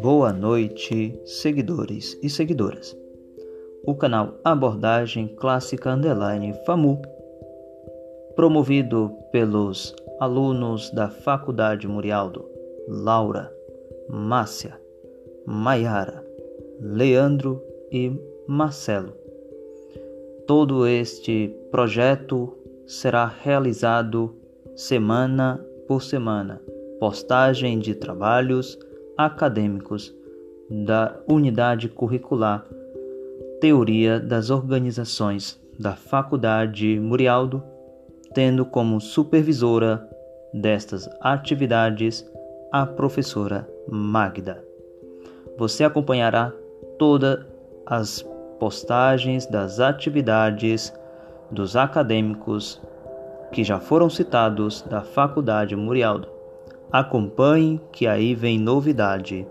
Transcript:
Boa noite, seguidores e seguidoras. O canal Abordagem Clássica Underline FAMU, promovido pelos alunos da Faculdade Murialdo, Laura, Márcia, Maiara, Leandro e Marcelo. Todo este projeto será realizado semana por semana, postagem de trabalhos acadêmicos da unidade curricular Teoria das Organizações da Faculdade Murialdo, tendo como supervisora destas atividades a professora Magda. Você acompanhará todas as postagens das atividades dos acadêmicos que já foram citados da Faculdade Murialdo. Acompanhe que aí vem novidade.